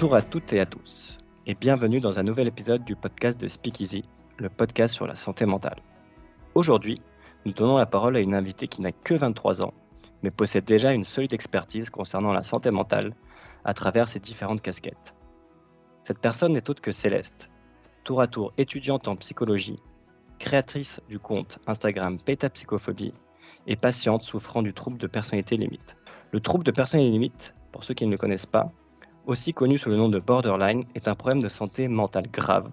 Bonjour à toutes et à tous, et bienvenue dans un nouvel épisode du podcast de Speakeasy, le podcast sur la santé mentale. Aujourd'hui, nous donnons la parole à une invitée qui n'a que 23 ans, mais possède déjà une solide expertise concernant la santé mentale à travers ses différentes casquettes. Cette personne n'est autre que Céleste, tour à tour étudiante en psychologie, créatrice du compte Instagram Pétapsychophobie et patiente souffrant du trouble de personnalité limite. Le trouble de personnalité limite, pour ceux qui ne le connaissent pas, aussi connu sous le nom de borderline, est un problème de santé mentale grave,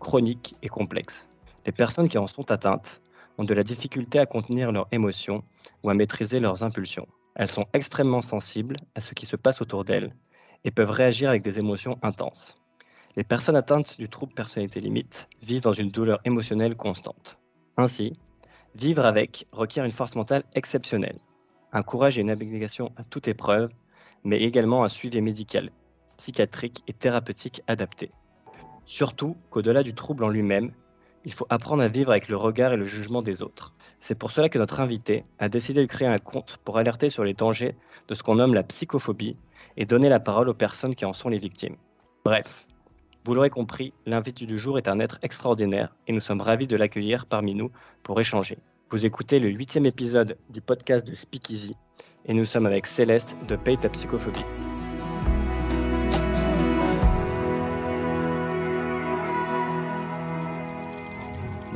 chronique et complexe. Les personnes qui en sont atteintes ont de la difficulté à contenir leurs émotions ou à maîtriser leurs impulsions. Elles sont extrêmement sensibles à ce qui se passe autour d'elles et peuvent réagir avec des émotions intenses. Les personnes atteintes du trouble personnalité limite vivent dans une douleur émotionnelle constante. Ainsi, vivre avec requiert une force mentale exceptionnelle, un courage et une abnégation à toute épreuve, mais également un suivi médical psychiatrique et thérapeutique adapté. Surtout qu'au-delà du trouble en lui-même, il faut apprendre à vivre avec le regard et le jugement des autres. C'est pour cela que notre invité a décidé de créer un compte pour alerter sur les dangers de ce qu'on nomme la psychophobie et donner la parole aux personnes qui en sont les victimes. Bref, vous l'aurez compris, l'invité du jour est un être extraordinaire et nous sommes ravis de l'accueillir parmi nous pour échanger. Vous écoutez le huitième épisode du podcast de Speakeasy et nous sommes avec Céleste de Paye ta psychophobie.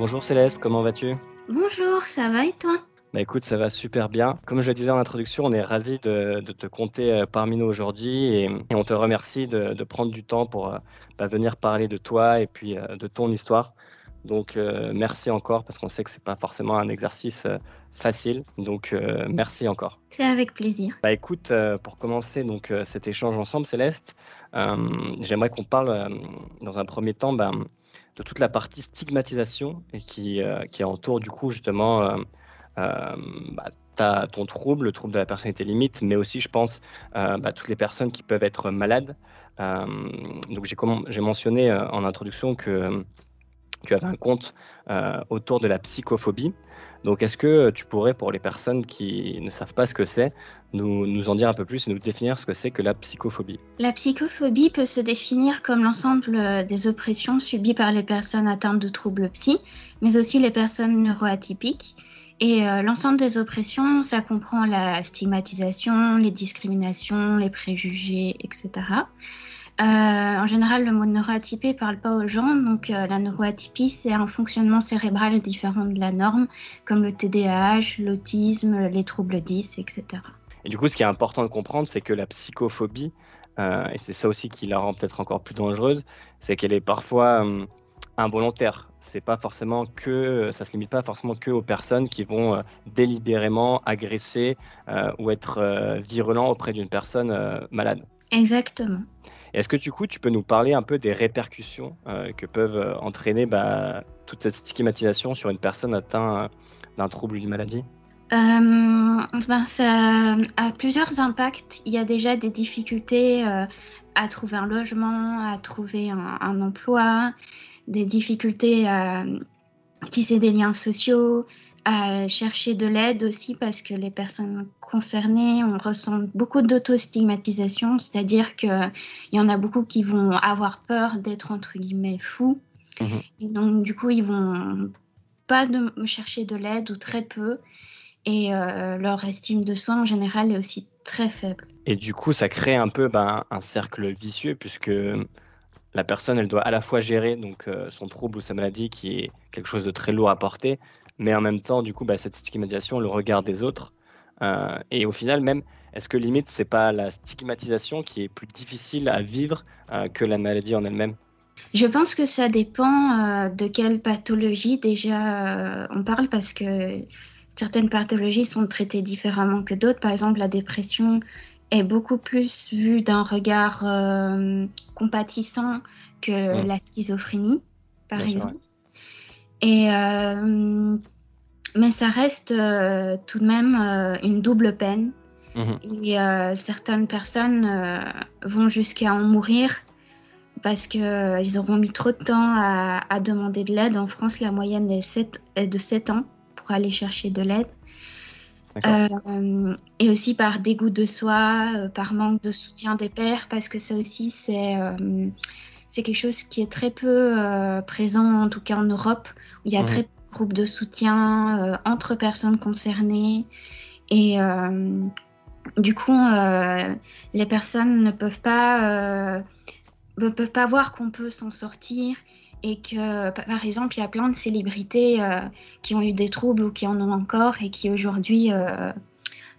Bonjour Céleste, comment vas-tu? Bonjour, ça va et toi? Bah écoute, ça va super bien. Comme je le disais en introduction, on est ravis de, te compter euh, parmi nous aujourd'hui et, on te remercie de, prendre du temps pour euh, bah, venir parler de toi et puis euh, de ton histoire. Donc merci encore parce qu'on sait que c'est pas forcément un exercice facile. Donc merci encore. C'est avec plaisir. Bah écoute, pour commencer donc cet échange ensemble, Céleste, j'aimerais qu'on parle dans un premier temps bah, de toute la partie stigmatisation et qui, euh, qui entoure du coup justement euh, euh, bah, ton trouble, le trouble de la personnalité limite, mais aussi je pense bah, toutes les personnes qui peuvent être malades. donc j'ai mentionné en introduction que tu avais un compte autour de la psychophobie. Donc, est-ce que tu pourrais, pour les personnes qui ne savent pas ce que c'est, nous, nous en dire un peu plus et nous définir ce que c'est que la psychophobie? La psychophobie peut se définir comme l'ensemble euh, des oppressions subies par les personnes atteintes de troubles psy, mais aussi les personnes neuroatypiques. Et euh, l'ensemble des oppressions, ça comprend la stigmatisation, les discriminations, les préjugés, etc. Euh, en général, le mot neuroatypé ne parle pas aux gens, donc euh, la neuroatypie, c'est un fonctionnement cérébral différent de la norme, comme le TDAH, l'autisme, les troubles 10, etc. Et du coup, ce qui est important de comprendre, c'est que la psychophobie, euh, et c'est ça aussi qui la rend peut-être encore plus dangereuse, c'est qu'elle est parfois involontaire. C'est pas forcément que, ça se limite pas forcément que aux personnes qui vont délibérément agresser ou être virulents auprès d'une personne malade. Exactement. Est-ce que tu peux nous parler un peu des répercussions euh, que peuvent euh, entraîner bah, toute cette stigmatisation sur une personne atteinte euh, d'un trouble ou d'une maladie? Ben, Ça a plusieurs impacts. Il y a déjà des difficultés à trouver un logement, à trouver un emploi, des difficultés à tisser des liens sociaux, à chercher de l'aide aussi parce que les personnes concernées on ressent beaucoup d'auto-stigmatisation, c'est-à-dire qu'il y en a beaucoup qui vont avoir peur d'être entre guillemets fous. Mhm. Et donc du coup, ils vont pas de chercher de l'aide ou très peu. Et euh, leur estime de soi en général est aussi très faible. Et du coup, ça crée un peu ben, un cercle vicieux puisque la personne, elle doit à la fois gérer donc euh, son trouble ou sa maladie, qui est quelque chose de très lourd à porter, mais en même temps, du coup, bah, cette stigmatisation, le regard des autres. Euh, et au final, même, est-ce que limite, c'est pas la stigmatisation qui est plus difficile à vivre euh, que la maladie en elle-même? Je pense que ça dépend euh, de quelle pathologie déjà on parle parce que certaines pathologies sont traitées différemment que d'autres. Par exemple, la dépression est beaucoup plus vue d'un regard compatissant que mmh. la schizophrénie, par exemple. Et, euh, mais ça reste euh, tout de même euh, une double peine. Mhm. Et certaines personnes vont jusqu'à en mourir parce qu'ils auront mis trop de temps à, demander de l'aide. En France, la moyenne est, est, de 7 ans pour aller chercher de l'aide. et aussi par dégoût de soi, par manque de soutien des pères, parce que ça aussi, c'est c'est quelque chose qui est très peu présent, en tout cas en Europe, où il y a mmh. très peu de groupes de soutien entre personnes concernées. Et du coup, les personnes ne peuvent pas, ne peuvent pas voir qu'on peut s'en sortir et que, par exemple, il y a plein de célébrités euh, qui ont eu des troubles ou qui en ont encore et qui aujourd'hui euh,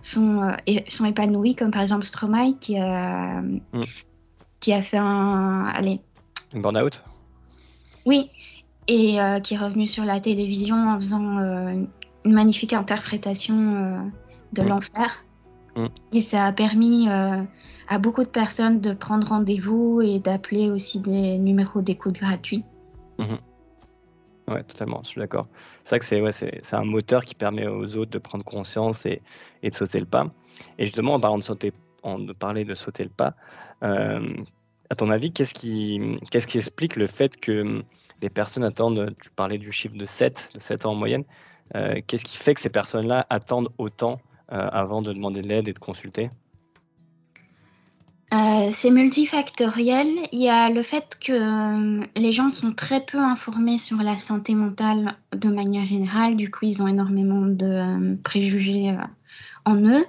sont, euh, sont épanouies, comme par exemple Stromae qui, mm. qui a fait un. Allez. Burn-out? Oui, et qui est revenu sur la télévision en faisant une magnifique interprétation de mm. l'enfer. Mm. Et ça a permis à beaucoup de personnes de prendre rendez-vous et d'appeler aussi des numéros d'écoute gratuits. Mhm. Ouais, totalement, je suis d'accord. C'est vrai que c'est ouais, un moteur qui permet aux autres de prendre conscience et, et de sauter le pas. Et justement, en parlant de, sauter, en, de parler de sauter le pas, euh, à ton avis, qu'est-ce qui, explique le fait que les personnes attendent, tu parlais du chiffre de 7, de 7 ans en moyenne, euh, qu'est-ce qui fait que ces personnes-là attendent autant euh, avant de demander de l'aide et de consulter? Euh, c'est multifactoriel. Il y a le fait que euh, les gens sont très peu informés sur la santé mentale de manière générale. Du coup, ils ont énormément de euh, préjugés en eux.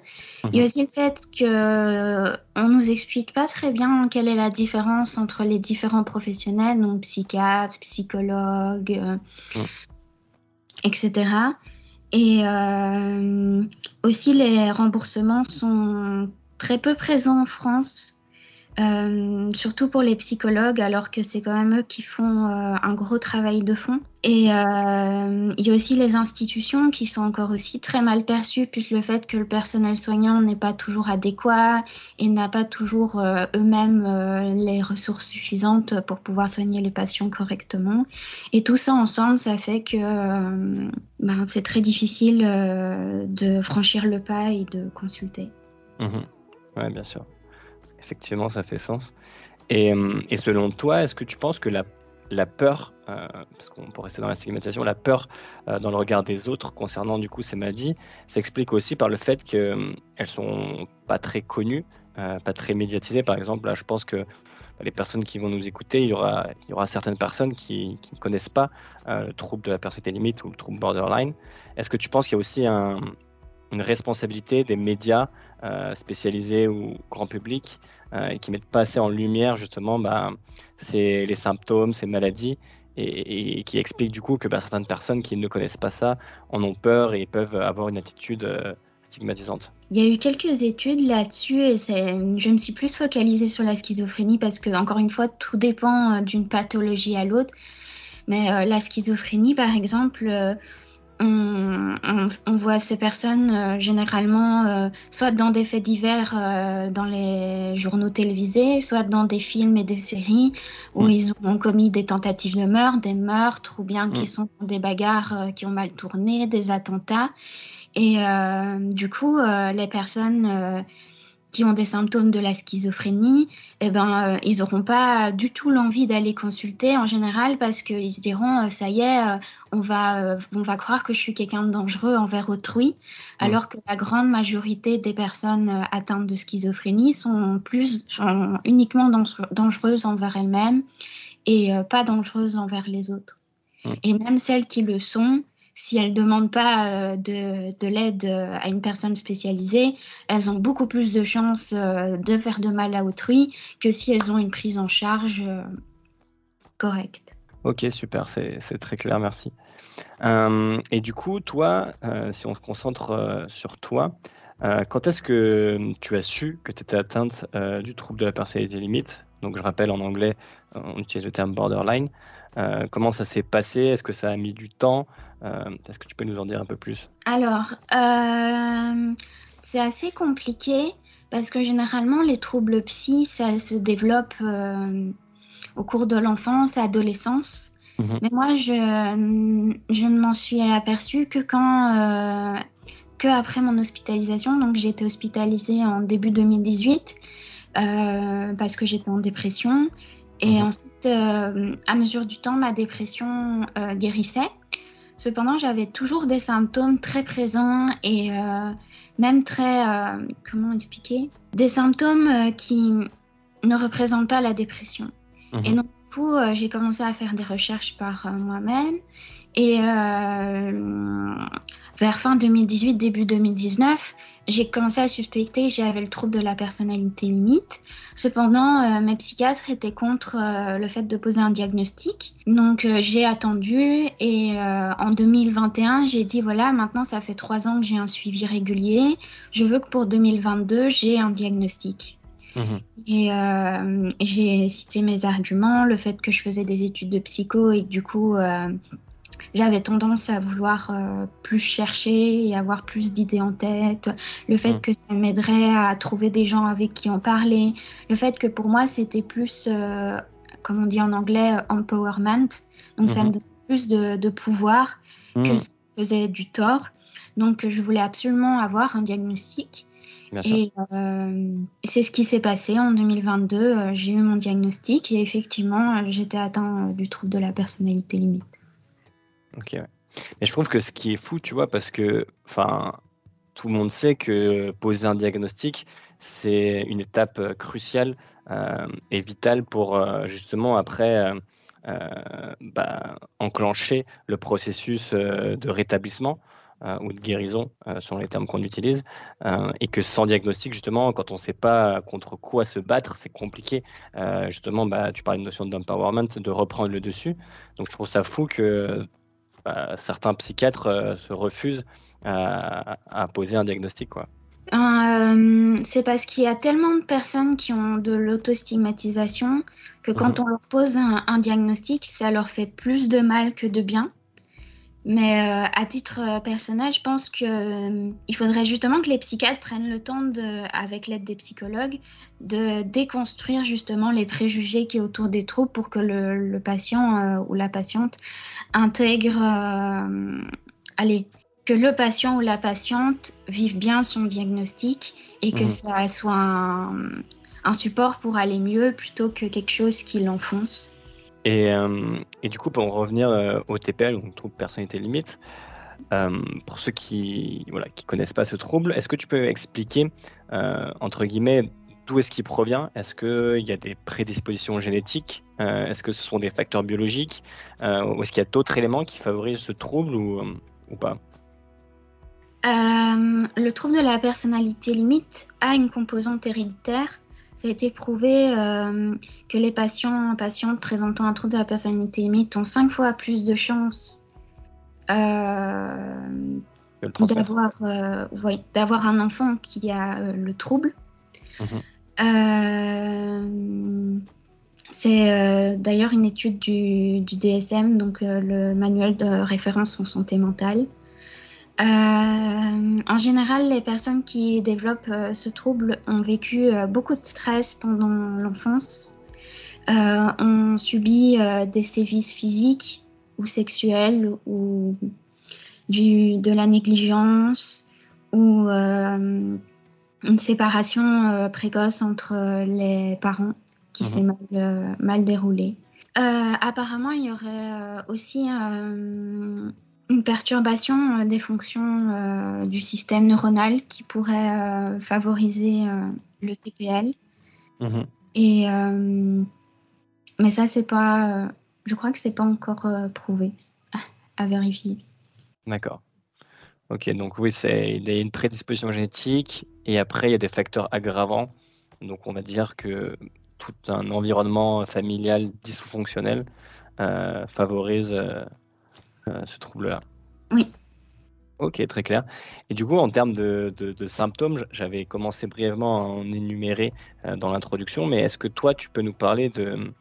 Il y a mhm. aussi le fait que on nous explique pas très bien quelle est la différence entre les différents professionnels, donc psychiatres, psychologues, etc. Et aussi, les remboursements sont très peu présents en France euh, surtout pour les psychologues, alors que c'est quand même eux qui font euh, un gros travail de fond. Et euh, il y a aussi les institutions qui sont encore aussi très mal perçues, puisque le fait que le personnel soignant n'est pas toujours adéquat et n'a pas toujours eux-mêmes les ressources suffisantes pour pouvoir soigner les patients correctement. Et tout ça ensemble, ça fait que ben, c'est très difficile de franchir le pas et de consulter. Mmh oui, bien sûr. Effectivement, ça fait sens. Et, euh, et selon toi, est-ce que tu penses que la, peur, euh, parce qu'on peut rester dans la stigmatisation, la peur euh, dans le regard des autres concernant du coup ces maladies, s'explique aussi par le fait qu'elles ne sont pas très connues, pas très médiatisées. Par exemple, là, je pense que les personnes qui vont nous écouter, il y aura, certaines personnes qui, qui ne connaissent pas le trouble de la personnalité limite ou le trouble borderline. Est-ce que tu penses qu'il y a aussi un, une responsabilité des médias spécialisés ou grand public euh, qui mettent pas assez en lumière justement bah, les symptômes, ces maladies, et, qui expliquent du coup que bah, certaines personnes qui ne connaissent pas ça en ont peur et peuvent avoir une attitude euh, stigmatisante. Il y a eu quelques études là-dessus et je me suis plus focalisée sur la schizophrénie parce que, encore une fois, tout dépend euh, d'une pathologie à l'autre. Mais la schizophrénie, par exemple, on, voit ces personnes euh, généralement euh, soit dans des faits divers euh, dans les journaux télévisés, soit dans des films et des séries où mm. ils ont commis des tentatives de meurtre, des meurtres, ou bien qui mm. sont des bagarres qui ont mal tourné, des attentats. Et du coup, les personnes qui ont des symptômes de la schizophrénie, eh ben, euh, ils n'auront pas du tout l'envie d'aller consulter en général parce qu'ils se diront, euh, ça y est, euh, on, va, on va croire que je suis quelqu'un de dangereux envers autrui, alors que la grande majorité des personnes atteintes de schizophrénie sont, plus, sont uniquement dangereuses envers elles-mêmes et pas dangereuses envers les autres. Et même celles qui le sont, si elles ne demandent pas euh, de, l'aide euh, à une personne spécialisée, elles ont beaucoup plus de chances euh, de faire de mal à autrui que si elles ont une prise en charge correcte. Ok, super, c'est très clair, merci. et du coup, toi, si on se concentre sur toi, quand est-ce que tu as su que tu étais atteinte du trouble de la personnalité limite? Donc, je rappelle en anglais, on utilise le terme borderline. comment ça s'est passé? Est-ce que ça a mis du temps? Est-ce que tu peux nous en dire un peu plus? Alors, euh, c'est assez compliqué parce que généralement, les troubles psy, ça se développe euh, au cours de l'enfance, adolescence. Mhm. Mais moi, je, je ne m'en suis aperçue que quand, que après mon hospitalisation. Donc, j'ai été hospitalisée en début 2018 parce que j'étais en dépression. Et mhm. ensuite, à mesure du temps, ma dépression guérissait. Cependant, j'avais toujours des symptômes très présents et même très, comment expliquer, des symptômes qui ne représentent pas la dépression. Et mhm. donc, du coup, j'ai commencé à faire des recherches par moi-même et euh, vers fin 2018, début 2019, j'ai commencé à suspecter que j'avais le trouble de la personnalité limite. Cependant, euh, mes psychiatres étaient contre euh, le fait de poser un diagnostic. Donc, j'ai attendu et en 2021, j'ai dit voilà, maintenant ça fait trois ans que j'ai un suivi régulier. Je veux que pour 2022, j'ai un diagnostic. Mhm. Et j'ai cité mes arguments, le fait que je faisais des études de psycho et que du coup, j'avais tendance à vouloir euh, plus chercher et avoir plus d'idées en tête. Le fait mm. que ça m'aiderait à trouver des gens avec qui en parler. Le fait que pour moi, c'était plus, euh, comme on dit en anglais, empowerment. Donc ça me mm-hmm. donnait plus de, pouvoir que mm. ça faisait du tort. Donc je voulais absolument avoir un diagnostic. et euh, c'est ce qui s'est passé en 2022. j'ai eu mon diagnostic et effectivement, j'étais atteint du trouble de la personnalité limite. Ok, Mais je trouve que ce qui est fou, tu vois, parce que, enfin, tout le monde sait que poser un diagnostic, c'est une étape euh, cruciale euh, et vitale pour euh, justement après bah, enclencher le processus de rétablissement ou de guérison, selon les termes qu'on utilise, et que sans diagnostic, justement, quand on ne sait pas contre quoi se battre, c'est compliqué. justement, bah, tu parlais de notion d'empowerment, de reprendre le dessus. Donc, je trouve ça fou que certains psychiatres euh, se refusent à, poser un diagnostic. Quoi. Euh, c'est parce qu'il y a tellement de personnes qui ont de l'autostigmatisation que quand mhm. on leur pose un, diagnostic, ça leur fait plus de mal que de bien. Mais euh, à titre euh, personnel, je pense qu'il euh, faudrait justement que les psychiatres prennent le temps, de, avec l'aide des psychologues, de déconstruire justement les préjugés qui autour des troubles pour que le, patient ou la patiente intègre, allez, que le patient ou la patiente vive bien son diagnostic et que mmh. ça soit un, un support pour aller mieux plutôt que quelque chose qui l'enfonce. Et, euh, et, du coup, pour en revenir euh, au TPL, donc trouble personnalité limite, euh, pour ceux qui voilà qui connaissent pas ce trouble, est-ce que tu peux expliquer entre guillemets d'où est-ce qu'il provient? Est-ce qu'il y a des prédispositions génétiques? Est-ce que ce sont des facteurs biologiques? Ou est-ce qu'il y a d'autres éléments qui favorisent ce trouble ou, ou pas? Le trouble de la personnalité limite a une composante héréditaire ça a été prouvé euh, que les patients patientes présentant un trouble de la personnalité limite ont cinq fois plus de chances euh, d'avoir euh, d'avoir un enfant qui a le trouble. Mhm. C'est d'ailleurs une étude du, du DSM, donc le manuel de référence en santé mentale. Euh, en général, les personnes qui développent euh, ce trouble ont vécu euh, beaucoup de stress pendant l'enfance, ont subi des sévices physiques ou sexuels ou du, de la négligence ou une séparation précoce entre les parents qui mhm. s'est mal, mal déroulée. apparemment, il y aurait aussi une perturbation euh, des fonctions euh, du système neuronal qui pourrait euh, favoriser le TPL. Mhm. Et, mais ça, c'est pas. je crois que c'est pas encore prouvé à vérifier. D'accord. Ok, donc oui, c'est il y a une prédisposition génétique et après il y a des facteurs aggravants. Donc on va dire que tout un environnement familial dysfonctionnel favorise euh, ce trouble-là. Oui. Ok, très clair. Et du coup, en termes de, symptômes, j'avais commencé brièvement à en énumérer euh, dans l'introduction, mais est-ce que toi, tu peux nous parler de,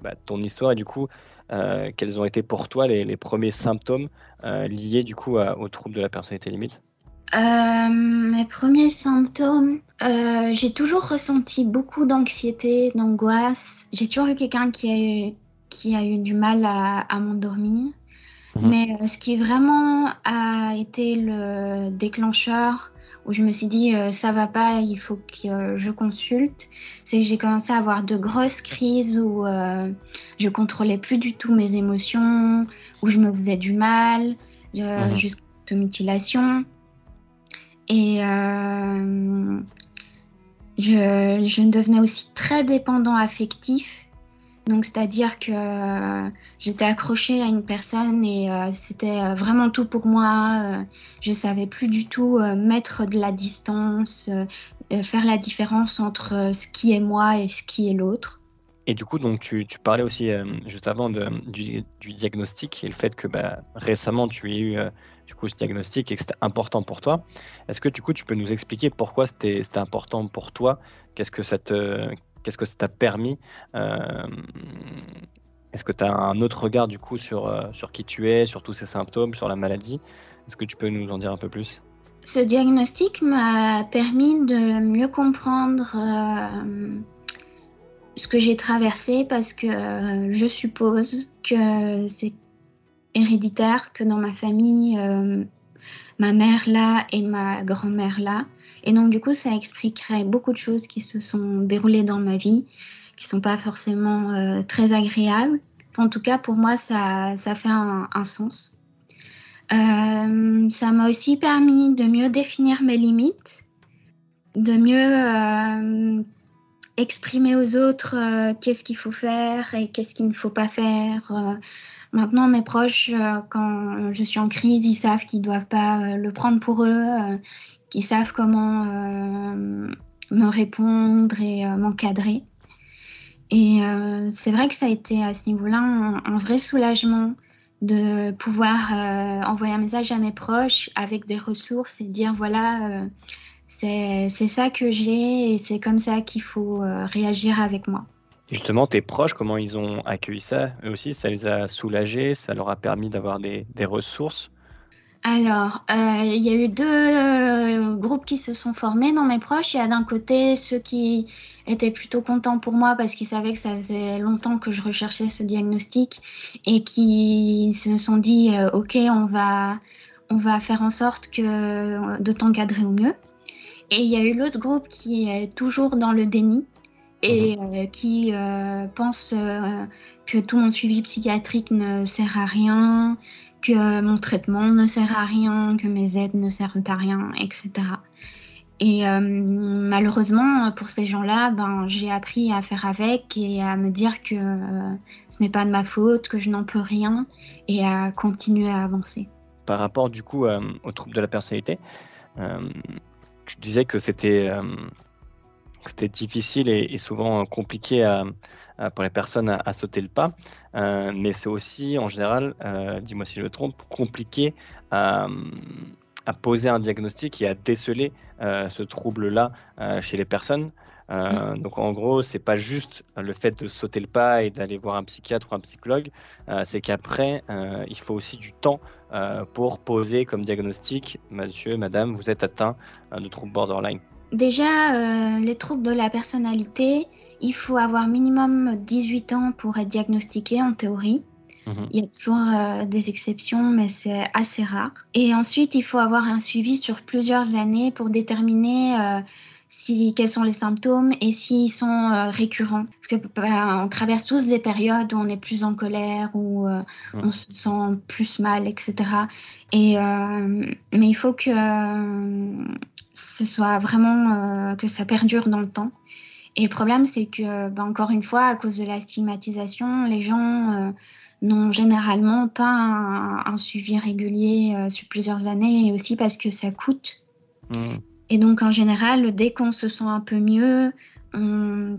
bah, ton histoire et du coup, euh, quels ont été pour toi les, premiers symptômes liés du coup au trouble de la personnalité limite? Mes premiers symptômes, j'ai toujours ressenti beaucoup d'anxiété, d'angoisse. J'ai toujours eu quelqu'un qui a eu, qui a eu du mal à m'endormir. Mhm. Mais euh, ce qui vraiment a été le déclencheur où je me suis dit euh, ça va pas, il faut que euh, je consulte, c'est que j'ai commencé à avoir de grosses crises où je contrôlais plus du tout mes émotions, où je me faisais du mal, mhm. jusqu'à mutilation. Et euh, je, je devenais aussi très dépendant affectif. Donc, c'est-à-dire que euh, j'étais accrochée à une personne et euh, c'était vraiment tout pour moi. je savais plus du tout mettre de la distance, faire la différence entre ce qui est moi et ce qui est l'autre. Et du coup, donc, tu, parlais aussi juste avant du, diagnostic et le fait que bah, récemment tu as eu du coup ce diagnostic et que c'était important pour toi. Est-ce que du coup tu peux nous expliquer pourquoi c'était important pour toi? Qu'est-ce que ça te qu'est-ce que ça t'a permis euh, Est-ce que tu as un autre regard du coup sur, euh, sur qui tu es, sur tous ces symptômes, sur la maladie? Est-ce que tu peux nous en dire un peu plus? Ce diagnostic m'a permis de mieux comprendre euh, ce que j'ai traversé parce que je suppose que c'est héréditaire que dans ma famille, ma mère là et ma grand-mère là. Et donc du coup, ça expliquerait beaucoup de choses qui se sont déroulées dans ma vie, qui sont pas forcément euh, très agréables. En tout cas, pour moi, ça, ça fait un, sens. Euh, ça m'a aussi permis de mieux définir mes limites, de mieux exprimer aux autres qu'est-ce qu'il faut faire et qu'est-ce qu'il ne faut pas faire Maintenant, mes proches, euh, quand je suis en crise, ils savent qu'ils ne doivent pas euh, le prendre pour eux, euh, qu'ils savent comment me répondre et m'encadrer. Et c'est vrai que ça a été à ce niveau-là un, vrai soulagement de pouvoir envoyer un message à mes proches avec des ressources et dire voilà, c'est ça que j'ai et c'est comme ça qu'il faut réagir avec moi justement, tes proches, comment ils ont accueilli ça? Eux aussi, ça les a soulagés, ça leur a permis d'avoir des, ressources? Alors, euh, il y a eu deux euh, groupes qui se sont formés dans mes proches. Il y a d'un côté ceux qui étaient plutôt contents pour moi parce qu'ils savaient que ça faisait longtemps que je recherchais ce diagnostic et qui se sont dit euh, ok on va on va faire en sorte que de t'encadrer au mieux. Et il y a eu l'autre groupe qui est toujours dans le déni et mhm. euh, qui euh, pense euh, que tout mon suivi psychiatrique ne sert à rien, que mon traitement ne sert à rien, que mes aides ne servent à rien, etc. Et malheureusement, pour ces gens-là, ben, j'ai appris à faire avec et à me dire que ce n'est pas de ma faute, que je n'en peux rien et à continuer à avancer. Par rapport du coup aux troubles de la personnalité, tu disais que c'était c'était difficile et, souvent compliqué pour les personnes à, sauter le pas. Euh, mais c'est aussi, en général, euh, dis-moi si je me trompe, compliqué à, poser un diagnostic et à déceler euh, ce trouble-là chez les personnes. Mm. Donc en gros, c'est pas juste le fait de sauter le pas et d'aller voir un psychiatre ou un psychologue, c'est qu'après, il faut aussi du temps pour poser comme diagnostic, monsieur, madame, vous êtes atteint de trouble borderline. Déjà, euh, les troubles de la personnalité, il faut avoir minimum 18 ans pour être diagnostiqué en théorie. Mhm. Il y a toujours euh, des exceptions, mais c'est assez rare. Et ensuite, il faut avoir un suivi sur plusieurs années pour déterminer euh, si, quels sont les symptômes et s'ils sont récurrents. Parce que bah, on traverse tous des périodes où on est plus en colère, où on se sent plus mal, etc. Et, mais il faut que ce soit vraiment euh, que ça perdure dans le temps. Et le problème, c'est que, ben, encore une fois, à cause de la stigmatisation, les gens euh, n'ont généralement pas un, suivi régulier euh, sur plusieurs années, et aussi parce que ça coûte. Mmh. Et donc, en général, dès qu'on se sent un peu mieux, on,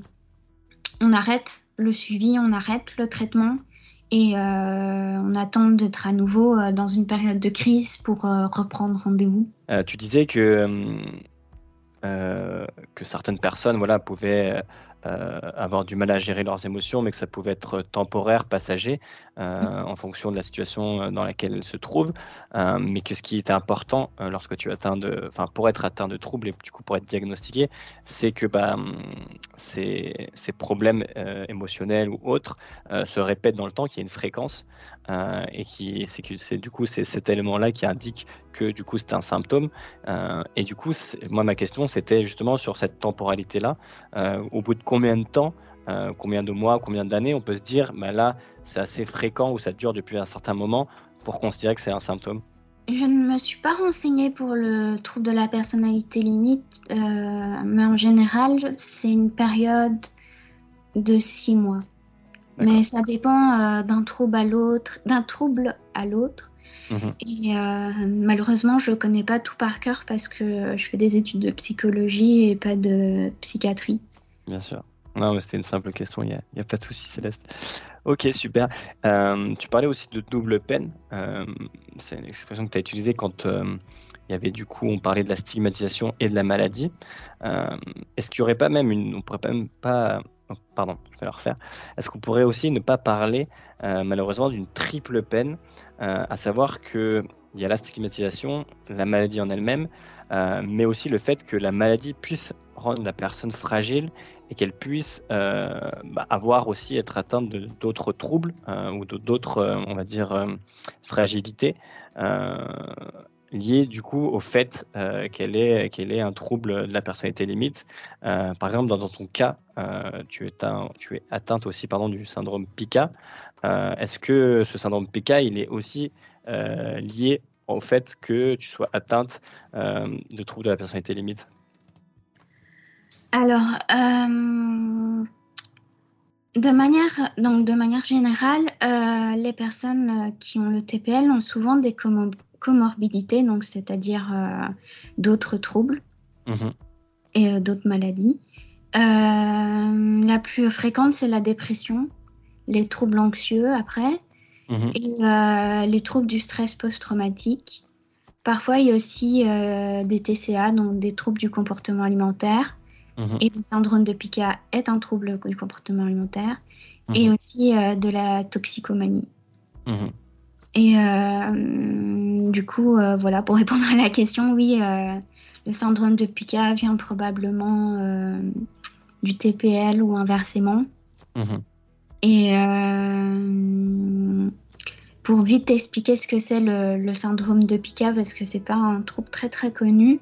on arrête le suivi, on arrête le traitement et on attend d'être à nouveau dans une période de crise pour reprendre rendez-vous. Euh, tu disais que, euh, que certaines personnes voilà, pouvaient euh, avoir du mal à gérer leurs émotions, mais que ça pouvait être temporaire, passager, euh, en fonction de la situation euh, dans laquelle elles se trouvent. mais que ce qui était important lorsque tu atteins de, enfin, pour être atteint de troubles et du coup pour être diagnostiqué, c'est que bah, ces, ces problèmes émotionnels ou autres se répètent dans le temps, qu'il y a une fréquence et qui, c'est du coup c'est cet élément-là qui indique que du coup c'est un symptôme. et du coup, moi ma question c'était justement sur cette temporalité-là. au bout de combien de temps, euh, combien de mois, combien d'années on peut se dire, bah là, c'est assez fréquent ou ça dure depuis un certain moment pour considérer que c'est un symptôme? Je ne me suis pas renseignée pour le trouble de la personnalité limite, euh, mais en général, c'est une période de six mois. Mais ça dépend euh, d'un trouble à l'autre, d'un trouble à l'autre. Mhm. Et euh, malheureusement, je ne connais pas tout par cœur parce que je fais des études de psychologie et pas de psychiatrie. Bien sûr. Non, mais c'était une simple question, il n'y a, pas de souci, Céleste. Ok, super. Euh, tu parlais aussi de double peine. Euh, c'est une expression que tu as utilisée quand euh, il y avait du coup, on parlait de la stigmatisation et de la maladie. Est-ce qu'il n'y aurait pas même une. On pourrait même pas. Oh, pardon, je vais le refaire. Est-ce qu'on pourrait aussi ne pas parler, malheureusement, d'une triple peine, à savoir qu'il y a la stigmatisation, la maladie en elle-même, mais aussi le fait que la maladie puisse rendre la personne fragile et qu'elle puisse euh, bah, avoir aussi être atteinte d'autres troubles euh, ou d'autres, euh, on va dire, fragilités liées du coup au fait qu'elle ait, qu'elle ait un trouble de la personnalité limite. par exemple, dans, ton cas, tu, es tu es atteinte aussi pardon, du syndrome PICA. est-ce que ce syndrome PICA, il est aussi lié au fait que tu sois atteinte de troubles de la personnalité limite? Alors, euh, de, manière, donc de manière générale, euh, les personnes euh, qui ont le TPL ont souvent des comorbidités, donc c'est-à-dire d'autres troubles mhm. et d'autres maladies. la plus fréquente, c'est la dépression, les troubles anxieux après, mhm. et les troubles du stress post-traumatique. Parfois, il y a aussi des TCA, donc des troubles du comportement alimentaire, Mhm. Et le syndrome de Pica est un trouble du comportement alimentaire et aussi euh, de la toxicomanie. Et euh, du coup, euh, voilà, pour répondre à la question, oui, le syndrome de Pica vient probablement du TPL ou inversement. Et pour vite expliquer ce que c'est le, le, syndrome de Pica, parce que c'est pas un trouble très très connu,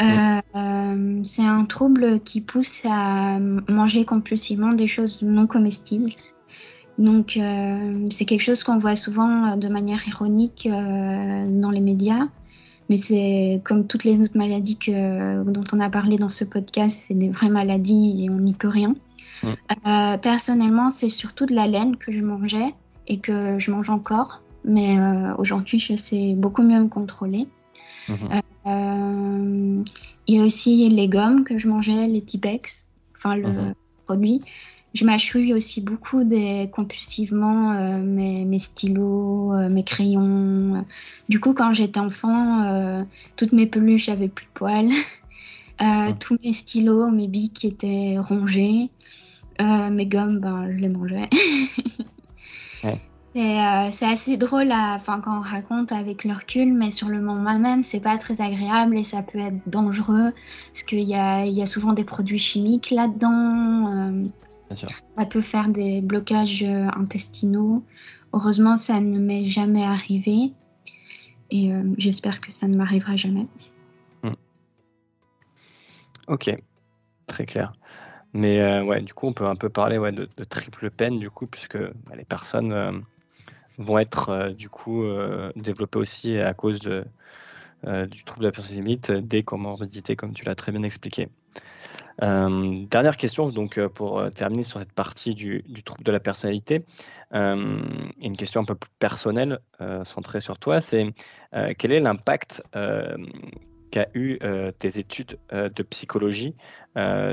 euh, c'est un trouble qui pousse à manger compulsivement des choses non comestibles. Donc, euh, c'est quelque chose qu'on voit souvent de manière ironique euh, dans les médias. Mais c'est comme toutes les autres maladies dont on a parlé dans ce podcast, c'est des vraies maladies et on n'y peut rien. personnellement, c'est surtout de la laine que je mangeais et que je mange encore. Mais aujourd'hui, je sais beaucoup mieux me contrôler. Mhm. Euh, il y a aussi les gommes que je mangeais, les Tipex, enfin le mhm. produit. Je mâchouille aussi beaucoup des, compulsivement euh, mes, mes, stylos, euh, mes crayons. Du coup, quand j'étais enfant, toutes mes peluches avaient plus de poils. Mhm. Tous mes stylos, mes bics étaient rongés. mes gommes, ben, je les mangeais. ouais. Euh, c'est assez drôle enfin, quand on raconte avec le recul, mais sur le moment même, c'est pas très agréable et ça peut être dangereux parce qu'il y a, y a, souvent des produits chimiques là-dedans. Euh, ça peut faire des blocages euh, intestinaux. Heureusement, ça ne m'est jamais arrivé et j'espère que ça ne m'arrivera jamais. Hmm. Ok, très clair. Mais ouais, du coup, on peut un peu parler ouais, de, triple peine, du coup, puisque bah, les personnes vont être euh, du coup euh, développés aussi à cause de, euh, du trouble de la personnalité limite, des comorbidités, comme tu l'as très bien expliqué. Dernière question, donc pour terminer sur cette partie du, du trouble de la personnalité, une question un peu plus personnelle, centrée sur toi, c'est quel est l'impact qu'a eu tes études de psychologie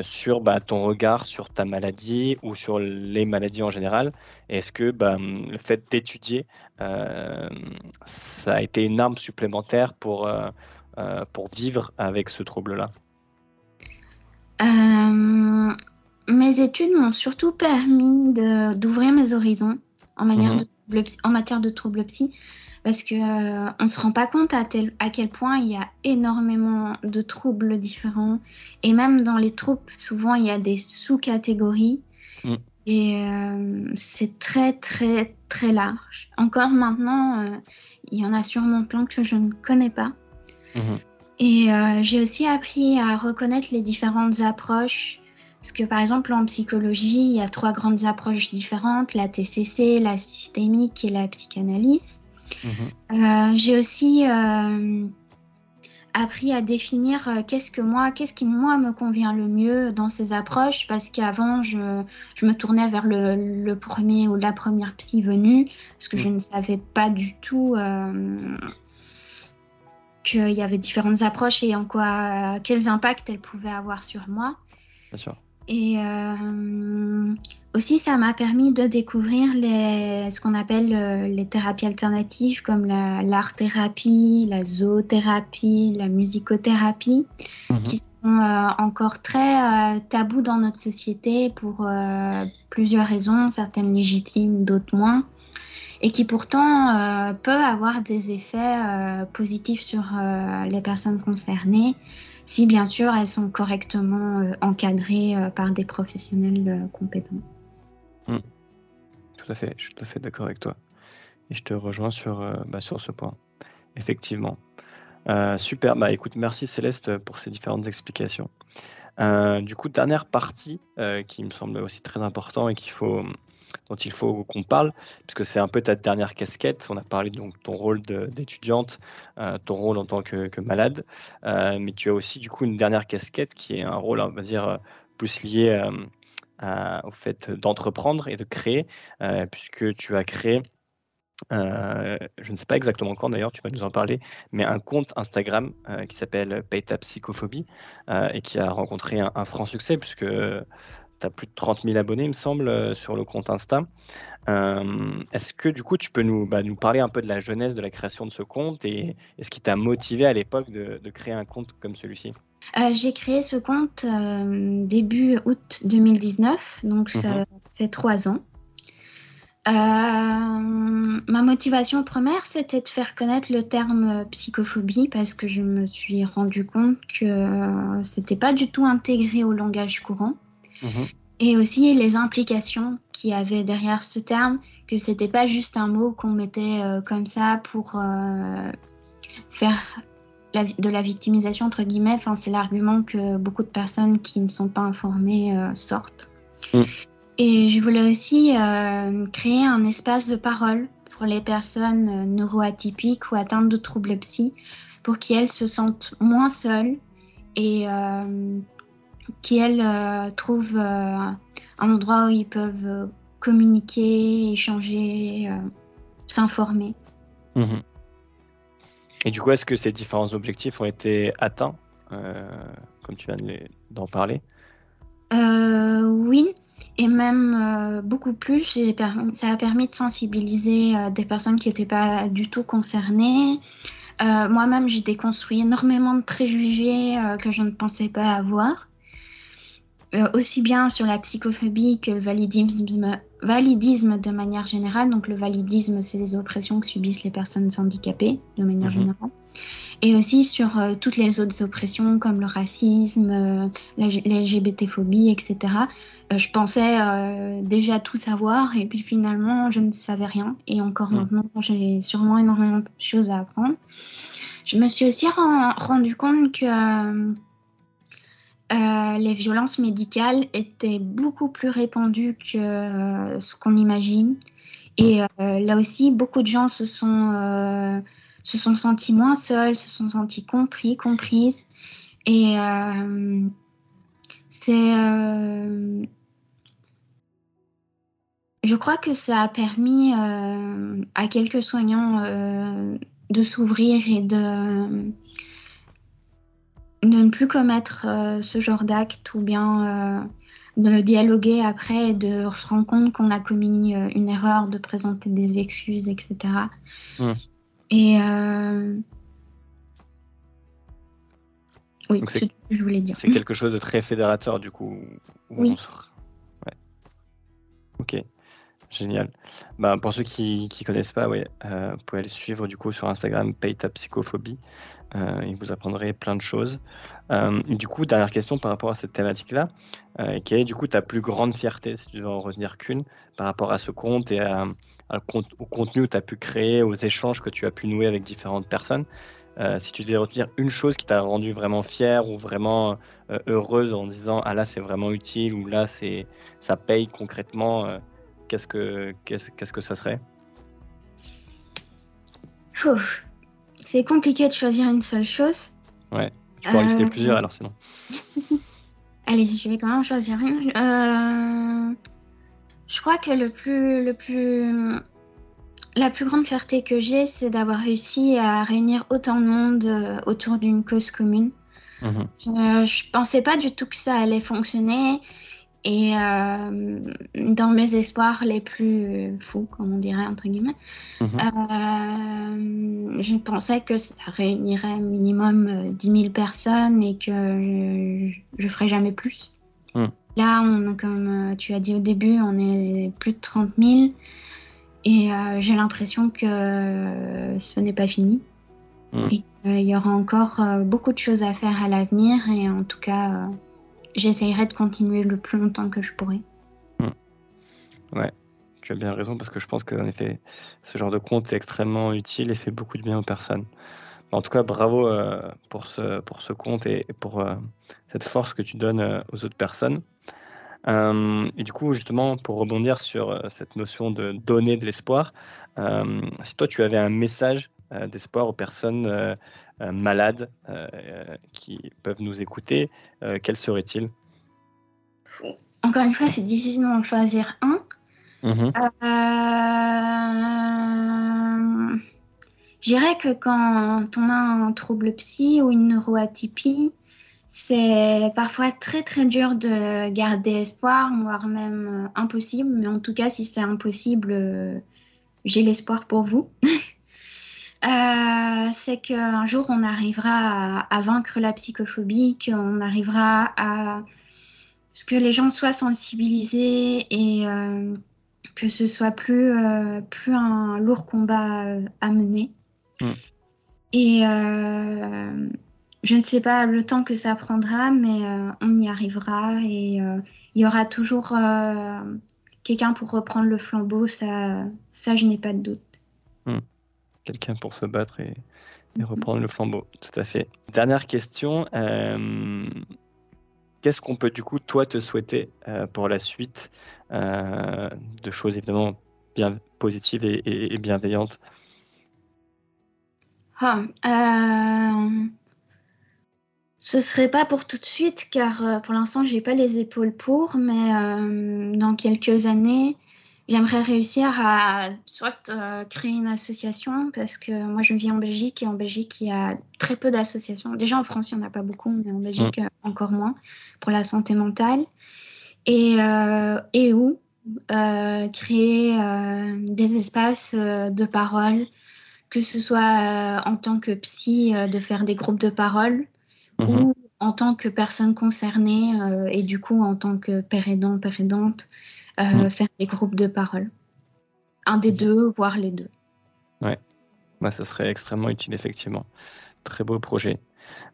sur bah, ton regard sur ta maladie ou sur les maladies en général? Est-ce que bah, le fait d'étudier, ça a été une arme supplémentaire pour, pour vivre avec ce trouble-là? Mes études m'ont surtout permis d'ouvrir mes horizons en, manière mmh de, en matière de troubles psy parce qu'on euh, ne se rend pas compte à, à quel point il y a énormément de troubles différents. Et même dans les troubles, souvent, il y a des sous-catégories. Mm. Et euh, c'est très, très, très large. Encore maintenant, euh, il y en a sûrement plein que je ne connais pas. Mm-hmm. Et j'ai aussi appris à reconnaître les différentes approches. Parce que par exemple, en psychologie, il y a trois grandes approches différentes, la TCC, la systémique et la psychanalyse. Mhm. J'ai aussi appris à définir euh, qu'est-ce que moi, qu'est-ce qui moi me convient le mieux dans ces approches, parce qu'avant je, me tournais vers le, premier ou la première psy venue, parce que je mm. ne savais pas du tout euh, qu'il y avait différentes approches et en quoi, quels impacts elles pouvaient avoir sur moi. Bien sûr. Et euh, aussi, ça m'a permis de découvrir les, ce qu'on appelle euh, les thérapies alternatives comme l'art-thérapie, la, zoothérapie, la musicothérapie, mhm. qui sont euh, encore très tabous dans notre société pour plusieurs raisons, certaines légitimes, d'autres moins, et qui pourtant peuvent avoir des effets positifs sur les personnes concernées si bien sûr elles sont correctement euh, encadrées euh, par des professionnels euh, compétents. Hmm. Tout à fait, je suis tout à fait d'accord avec toi. Et je te rejoins sur, bah, sur ce point. Effectivement. super, bah écoute, merci Céleste pour ces différentes explications. du coup, dernière partie qui me semble aussi très important et qu'il faut dont il faut qu'on parle, puisque c'est un peu ta dernière casquette. On a parlé donc ton rôle d'étudiante, euh, ton rôle en tant que, malade, euh, mais tu as aussi du coup une dernière casquette qui est un rôle, on va dire, plus lié euh, au fait d'entreprendre et de créer, puisque tu as créé je ne sais pas exactement quand d'ailleurs, tu vas nous en parler, mais un compte Instagram qui s'appelle Paytap Psychophobie et qui a rencontré un, un franc succès puisque tu as plus de 30 000 abonnés, il me semble, euh, sur le compte Insta. Euh, est-ce que du coup, tu peux nous, bah, nous parler un peu de la jeunesse de la création de ce compte et, ce qui t'a motivé à l'époque de, créer un compte comme celui-ci? Euh, J'ai créé ce compte début août 2019, donc ça mhm. fait trois ans. ma motivation première, c'était de faire connaître le terme psychophobie parce que je me suis rendu compte que c'était pas du tout intégré au langage courant. Mhm. Et aussi les implications qu'il y avait derrière ce terme, que c'était pas juste un mot qu'on mettait euh, comme ça pour euh, faire de la victimisation entre guillemets. Enfin, c'est l'argument que beaucoup de personnes qui ne sont pas informées euh, sortent. Mm. Et je voulais aussi créer un espace de parole pour les personnes neuroatypiques ou atteintes de troubles psy, pour qu'elles se sentent moins seules et qui, elles, euh, trouvent euh, un endroit où ils peuvent euh, communiquer, échanger, s'informer. Mhm. Et du coup, est-ce que ces différents objectifs ont été atteints, comme tu viens d'en parler? Oui, et même beaucoup plus. Ça a permis de sensibiliser des personnes qui n'étaient pas du tout concernées. Moi-même, j'ai déconstruit énormément de préjugés que je ne pensais pas avoir. Euh, aussi bien sur la psychophobie que le validisme, validisme de manière générale. Donc le validisme, c'est les oppressions que subissent les personnes handicapées de manière mhm. générale. Et aussi sur euh, toutes les autres oppressions comme le racisme, euh, la, l'LGBT-phobie, etc. je pensais déjà tout savoir et puis finalement je ne savais rien. Et encore mhm. maintenant, j'ai sûrement énormément de choses à apprendre. Je me suis aussi rendu compte que euh, les violences médicales étaient beaucoup plus répandues que euh, ce qu'on imagine. Et euh, là aussi, beaucoup de gens se sont, se sont sentis moins seuls, se sont sentis compris, comprises. Et c'est... je crois que ça a permis à quelques soignants de s'ouvrir et de de ne plus commettre euh, ce genre d'acte ou bien euh, de dialoguer après et de se rendre compte qu'on a commis euh, une erreur, de présenter des excuses, etc. Et hmm. oui, c'est ce que je voulais dire. C'est quelque chose de très fédérateur du coup. Oui. Ouais. Ok. Génial. Bah, pour ceux qui ne connaissent pas, ouais, vous pouvez aller suivre du coup sur Instagram Payta Psychophobie. Euh, vous apprendrait plein de choses. Euh, du coup, dernière question par rapport à cette thématique-là. Euh, quelle est du coup ta plus grande fierté, si tu veux en retenir qu'une, par rapport à ce compte et au contenu que tu as pu créer, aux échanges que tu as pu nouer avec différentes personnes si tu devais retenir une chose qui t'a rendu vraiment fière ou vraiment heureuse en disant ah là c'est vraiment utile ou là ça paye concrètement, qu'est-ce que qu'est-ce que ça serait? C'est compliqué de choisir une seule chose. Ouais, je peux en lister plusieurs alors sinon. Allez, je vais quand même choisir une. Je crois que le plus, le plus, la plus grande fierté que j'ai, c'est d'avoir réussi à réunir autant de monde autour d'une cause commune. Mhm. Je, ne pensais pas du tout que ça allait fonctionner. Et euh, dans mes espoirs les plus fous, comme on dirait, entre guillemets, mhm. euh, je pensais que ça réunirait minimum 10 euh, 000 personnes et que je ne ferais jamais plus. Mhm. Là, on, comme tu as dit au début, on est plus de 30 000 et j'ai l'impression que ce n'est pas fini. Et il y aura encore beaucoup de choses à faire à l'avenir et en tout cas j'essayerai de continuer le plus longtemps que je pourrai. Hmm. Ouais, tu as bien raison parce que je pense qu'en effet, ce genre de compte est extrêmement utile et fait beaucoup de bien aux personnes. En tout cas, bravo euh, pour, ce, pour ce compte et pour euh, cette force que tu donnes euh, aux autres personnes. et du coup, justement, pour rebondir sur cette notion de donner de l'espoir, si toi tu avais un message d'espoir aux personnes euh, malades euh, qui peuvent nous écouter, euh, quel serait-il? Encore une fois, c'est difficile d'en choisir un. Mhm. Je dirais que quand on a un trouble psy ou une neuroatypie, c'est parfois très très dur de garder espoir, voire même impossible. Mais en tout cas, si c'est impossible, j'ai l'espoir pour vous. Euh, c'est qu'un jour on arrivera à, vaincre la psychophobie, qu'on arrivera à ce que les gens soient sensibilisés et euh, que ce soit plus, euh, plus un lourd combat à mener. Mm. Et je ne sais pas le temps que ça prendra, mais on y arrivera et il y aura toujours quelqu'un pour reprendre le flambeau, ça, ça je n'ai pas de doute. Mm quelqu'un pour se battre et, mhm. reprendre le flambeau. Tout à fait. Dernière question. Euh, qu'est-ce qu'on peut du coup, toi, te souhaiter euh, pour la suite euh, de choses évidemment bien positives et, bienveillantes? Ah, Ce serait pas pour tout de suite, car pour l'instant, j'ai pas les épaules pour, mais dans quelques années, J'aimerais réussir à soit euh, créer une association parce que moi je vis en Belgique et en Belgique il y a très peu d'associations. Déjà en France il n'y en a pas beaucoup, mais en Belgique mm. encore moins pour la santé mentale. Et, euh, et où euh, créer des espaces de parole, que ce soit en tant que psy de faire des groupes de parole mm-hmm. ou en tant que personne concernée et du coup en tant que père aidant, père aidante euh, faire des groupes de parole. Un des deux, voire les deux. Ouais, bah, ça serait extrêmement utile, effectivement. Très beau projet.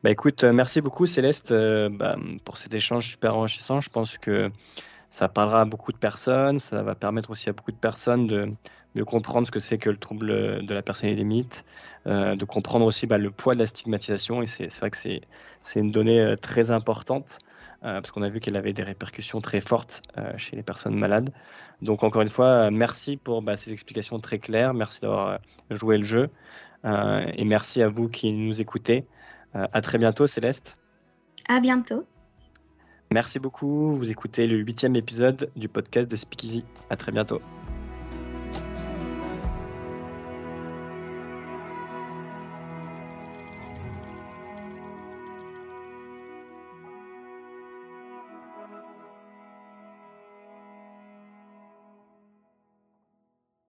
Bah, écoute, euh, merci beaucoup Céleste euh, bah, pour cet échange super enrichissant. Je pense que ça parlera à beaucoup de personnes, ça va permettre aussi à beaucoup de personnes de, de comprendre ce que c'est que le trouble de la personnalité des mythes, de comprendre aussi bah, le poids de la stigmatisation. Et c'est vrai que c'est une donnée très importante. Euh, parce qu'on a vu qu'elle avait des répercussions très fortes euh, chez les personnes malades. Donc encore une fois, euh, merci pour bah, ces explications très claires, merci d'avoir joué le jeu, et merci à vous qui nous écoutez. à très bientôt, Céleste. À bientôt. Merci beaucoup. Vous écoutez le huitième épisode du podcast de Speakeasy. À très bientôt.